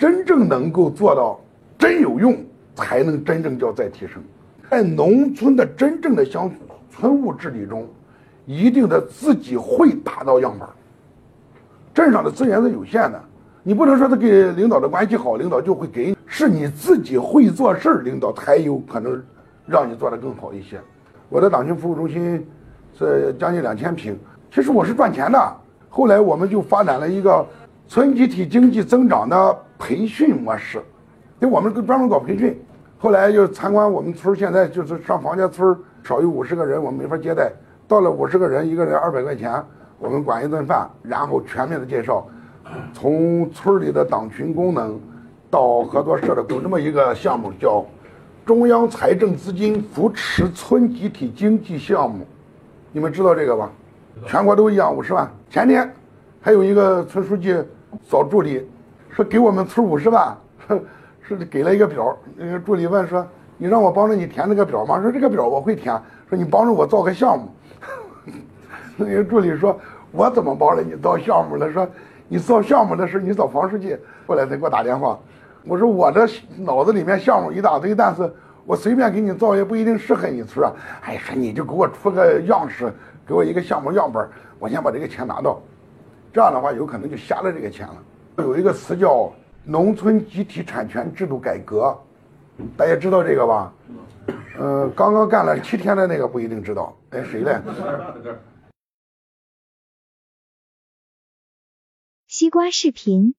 真正能够做到真有用，才能真正叫再提升。在农村的真正的乡村务治理中，一定得自己会打造样板。镇上的资源是有限的，你不能说他跟领导的关系好，领导就会给你，是你自己会做事儿，领导才有可能让你做得更好一些。我的党群服务中心是将近两千平，其实我是赚钱的。后来我们就发展了一个村集体经济增长的培训模式，就我们专门搞培训。后来就参观我们村，现在就是上房家村少于五十个人，我们没法接待。到了五十个人，一个人二百块钱，我们管一顿饭，然后全面的介绍，从村里的党群功能到合作社的，有这么一个项目叫中央财政资金扶持村集体经济项目，你们知道这个吧？全国都一样，五十万。前天还有一个村书记找助理，说给我们村五十万。是给了一个表，那个助理问说：“你让我帮着你填那个表吗？”说：“这个表我会填。”说：“你帮着我造个项目。”那个助理说：“我怎么帮着你造项目了？”说：“你造项目的事你找房书记。”后来他给我打电话，我说：“我这脑子里面项目一大堆，但是我随便给你造也不一定适合你村啊。”哎，说你就给我出个样式，给我一个项目样本，我先把这个钱拿到，这样的话有可能就瞎了这个钱了。有一个词叫。农村集体产权制度改革，大家知道这个吧？嗯，刚刚干了七天的那个不一定知道。哎，谁嘞？西瓜视频。